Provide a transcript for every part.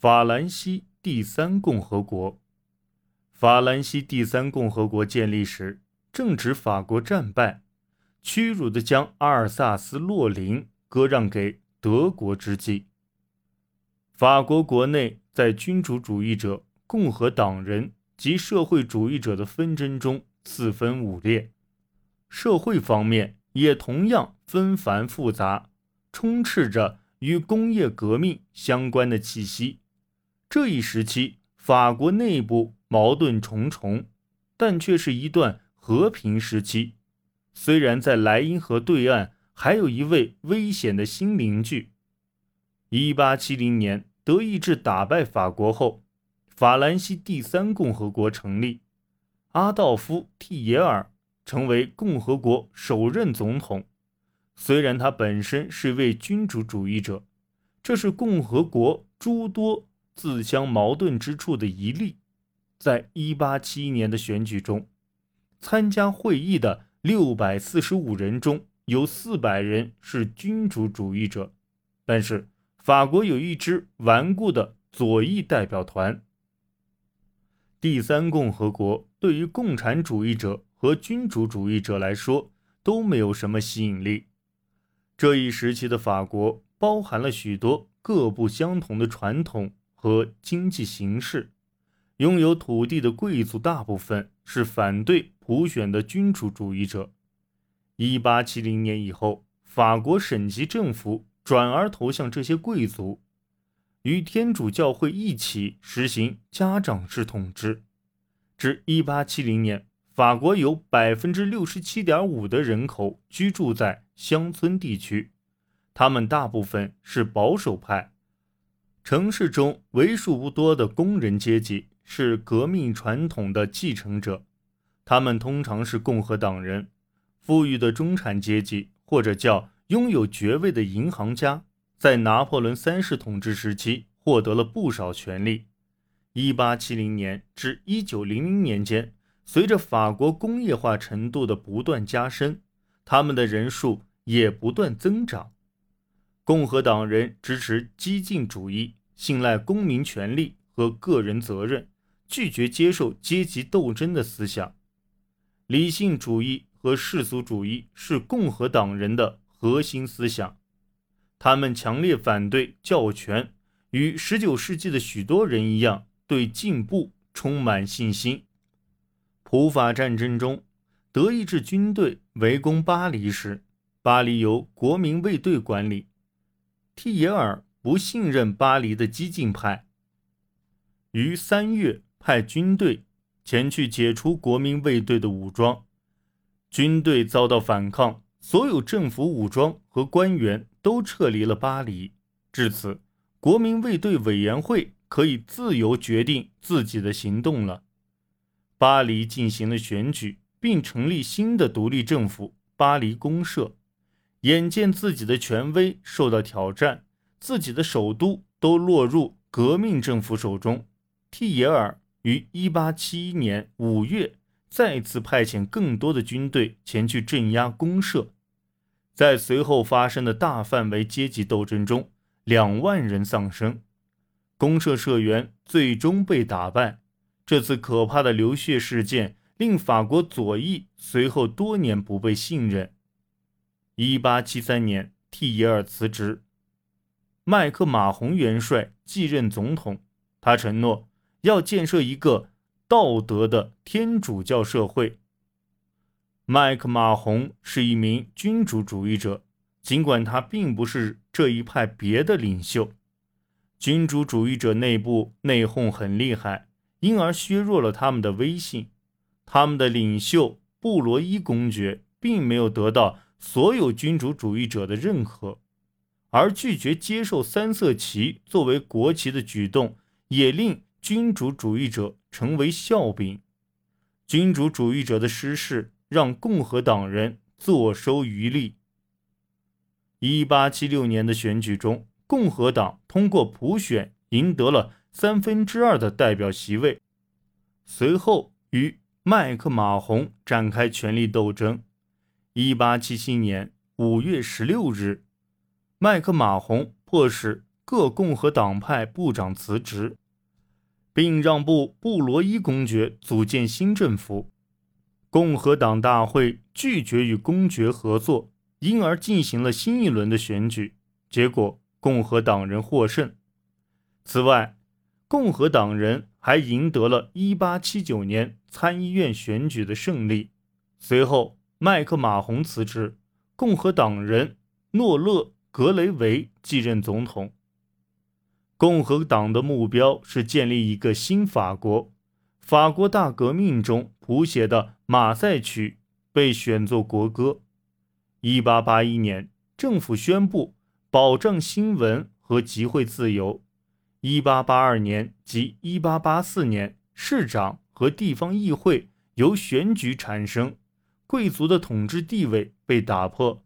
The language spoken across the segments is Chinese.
法兰西第三共和国。法兰西第三共和国建立时，正值法国战败，屈辱的将阿尔萨斯、洛林割让给德国之际，法国国内在君主主义者、共和党人及社会主义者的纷争中四分五裂，社会方面也同样纷繁复杂，充斥着与工业革命相关的气息。这一时期，法国内部矛盾重重，但却是一段和平时期。虽然在莱茵河对岸还有一位危险的新邻居。一八七零年，德意志打败法国后，法兰西第三共和国成立，阿道夫·蒂耶尔成为共和国首任总统。虽然他本身是一位君主主义者，这是共和国诸多。自相矛盾之处的一例，在一八七一年的选举中，参加会议的六百四十五人中有四百人是君主主义者，但是法国有一支顽固的左翼代表团。第三共和国对于共产主义者和君主主义者来说都没有什么吸引力。这一时期的法国包含了许多各不相同的传统。和经济形势，拥有土地的贵族大部分是反对普选的君主主义者。一八七零年以后，法国省级政府转而投向这些贵族，与天主教会一起实行家长制统治。至一八七零年，法国有百分之六十七点五的人口居住在乡村地区，他们大部分是保守派。城市中为数不多的工人阶级是革命传统的继承者，他们通常是共和党人。富裕的中产阶级或者叫拥有爵位的银行家，在拿破仑三世统治时期获得了不少权利。1870年至1900年间，随着法国工业化程度的不断加深，他们的人数也不断增长。共和党人支持激进主义，信赖公民权利和个人责任，拒绝接受阶级斗争的思想。理性主义和世俗主义是共和党人的核心思想。他们强烈反对教权，与19世纪的许多人一样，对进步充满信心。普法战争中，德意志军队围攻巴黎时，巴黎由国民卫队管理。蒂耶尔不信任巴黎的激进派，于三月派军队前去解除国民卫队的武装。军队遭到反抗，所有政府武装和官员都撤离了巴黎。至此，国民卫队委员会可以自由决定自己的行动了。巴黎进行了选举，并成立新的独立政府——巴黎公社。眼见自己的权威受到挑战，自己的首都都落入革命政府手中，蒂耶尔于1871年5月再次派遣更多的军队前去镇压公社。在随后发生的大范围阶级斗争中，两万人丧生，公社社员最终被打败。这次可怕的流血事件令法国左翼随后多年不被信任。一八七三年，蒂耶尔辞职，麦克马洪元帅继任总统。他承诺要建设一个道德的天主教社会。麦克马洪是一名君主主义者，尽管他并不是这一派别的领袖。君主主义者内部内讧很厉害，因而削弱了他们的威信。他们的领袖布罗伊公爵并没有得到。所有君主主义者的认可，而拒绝接受三色旗作为国旗的举动，也令君主主义者成为笑柄。君主主义者的失势让共和党人坐收渔利。一八七六年的选举中，共和党通过普选赢得了三分之二的代表席位，随后与麦克马洪展开权力斗争。一八七七年五月十六日，麦克马洪迫使各共和党派部长辞职，并让步布罗伊公爵组建新政府。共和党大会拒绝与公爵合作，因而进行了新一轮的选举，结果共和党人获胜。此外，共和党人还赢得了1879年参议院选举的胜利。随后，麦克马洪辞职，共和党人诺勒·格雷维继任总统。共和党的目标是建立一个新法国。法国大革命中谱写的《马赛曲》被选作国歌。1881年，政府宣布保障新闻和集会自由。一八八二年及一八八四年，市长和地方议会由选举产生，贵族的统治地位被打破。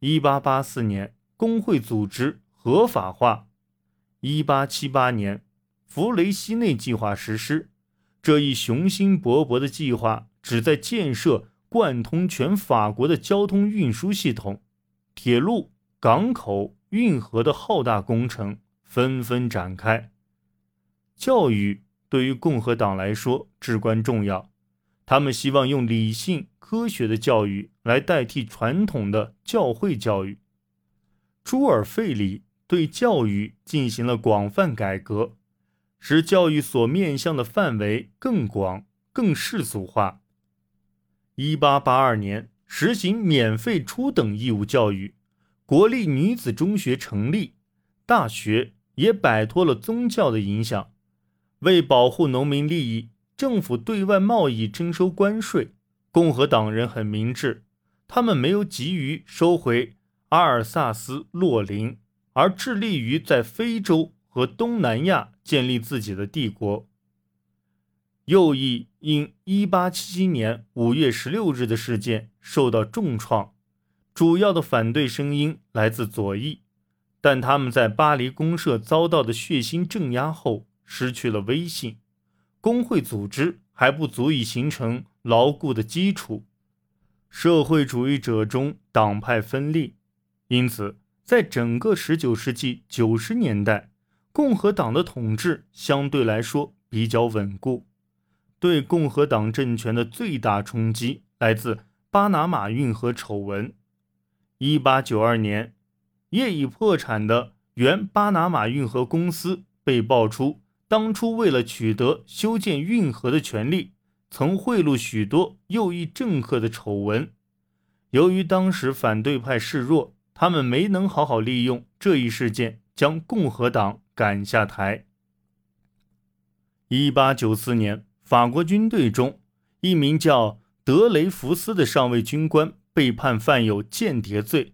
一八八四年，工会组织合法化。一八七八年，弗雷西内计划实施。这一雄心勃勃的计划旨在建设贯通全法国的交通运输系统，铁路、港口、运河的浩大工程。纷纷展开。教育对于共和党来说至关重要，他们希望用理性、科学的教育来代替传统的教会教育。朱尔费里对教育进行了广泛改革，使教育所面向的范围更广、更世俗化。一八八二年，实行免费初等义务教育，国立女子中学成立，大学。也摆脱了宗教的影响。为保护农民利益，政府对外贸易征收关税。共和党人很明智，他们没有急于收回阿尔萨斯、洛林，而致力于在非洲和东南亚建立自己的帝国。右翼因1877年5月16日的事件受到重创，主要的反对声音来自左翼。但他们在巴黎公社遭到的血腥镇压后失去了威信，工会组织还不足以形成牢固的基础，社会主义者中党派分裂，因此在整个19世纪90年代，共和党的统治相对来说比较稳固。对共和党政权的最大冲击来自巴拿马运河丑闻，1892年。业已破产的原巴拿马运河公司被爆出，当初为了取得修建运河的权利，曾贿赂许多右翼政客的丑闻。由于当时反对派示弱，他们没能好好利用这一事件，将共和党赶下台。一八九四年，法国军队中一名叫德雷福斯的上尉军官被判犯有间谍罪。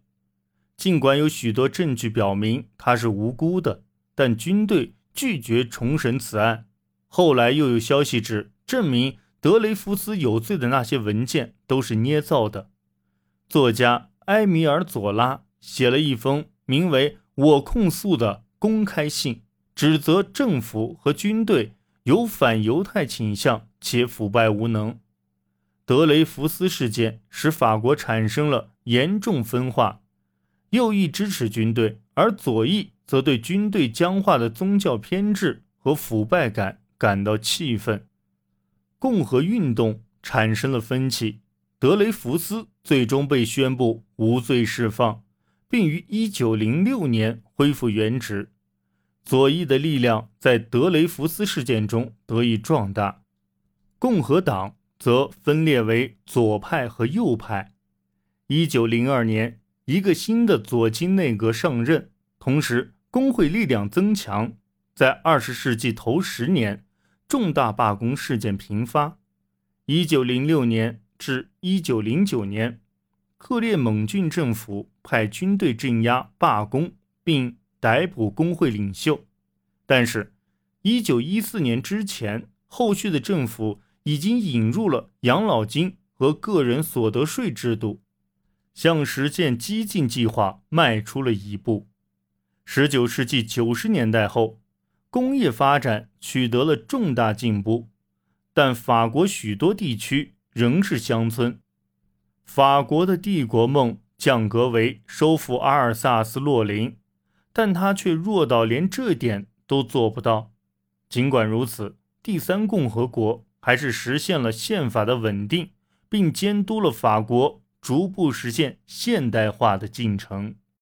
尽管有许多证据表明他是无辜的，但军队拒绝重审此案。后来又有消息指，证明德雷福斯有罪的那些文件都是捏造的。作家埃米尔·佐拉写了一封名为《我控诉》的公开信，指责政府和军队有反犹太倾向且腐败无能。德雷福斯事件使法国产生了严重分化。右翼支持军队，而左翼则对军队僵化的宗教偏执和腐败感感到气愤。共和运动产生了分歧，德雷福斯最终被宣布无罪释放，并于1906年恢复原职。左翼的力量在德雷福斯事件中得以壮大，共和党则分裂为左派和右派。1902年。一个新的左倾内阁上任，同时工会力量增强。在二十世纪头十年，重大罢工事件频发。一九零六年至一九零九年，克列蒙郡政府派军队镇压罢工，并逮捕工会领袖。但是，一九一四年之前，后续的政府已经引入了养老金和个人所得税制度。向实现激进计划迈出了一步。十九世纪九十年代后，工业发展取得了重大进步，但法国许多地区仍是乡村。法国的帝国梦降格为收复阿尔萨斯、洛林，但他却弱到连这点都做不到。尽管如此，第三共和国还是实现了宪法的稳定，并监督了法国逐步实现现代化的进程。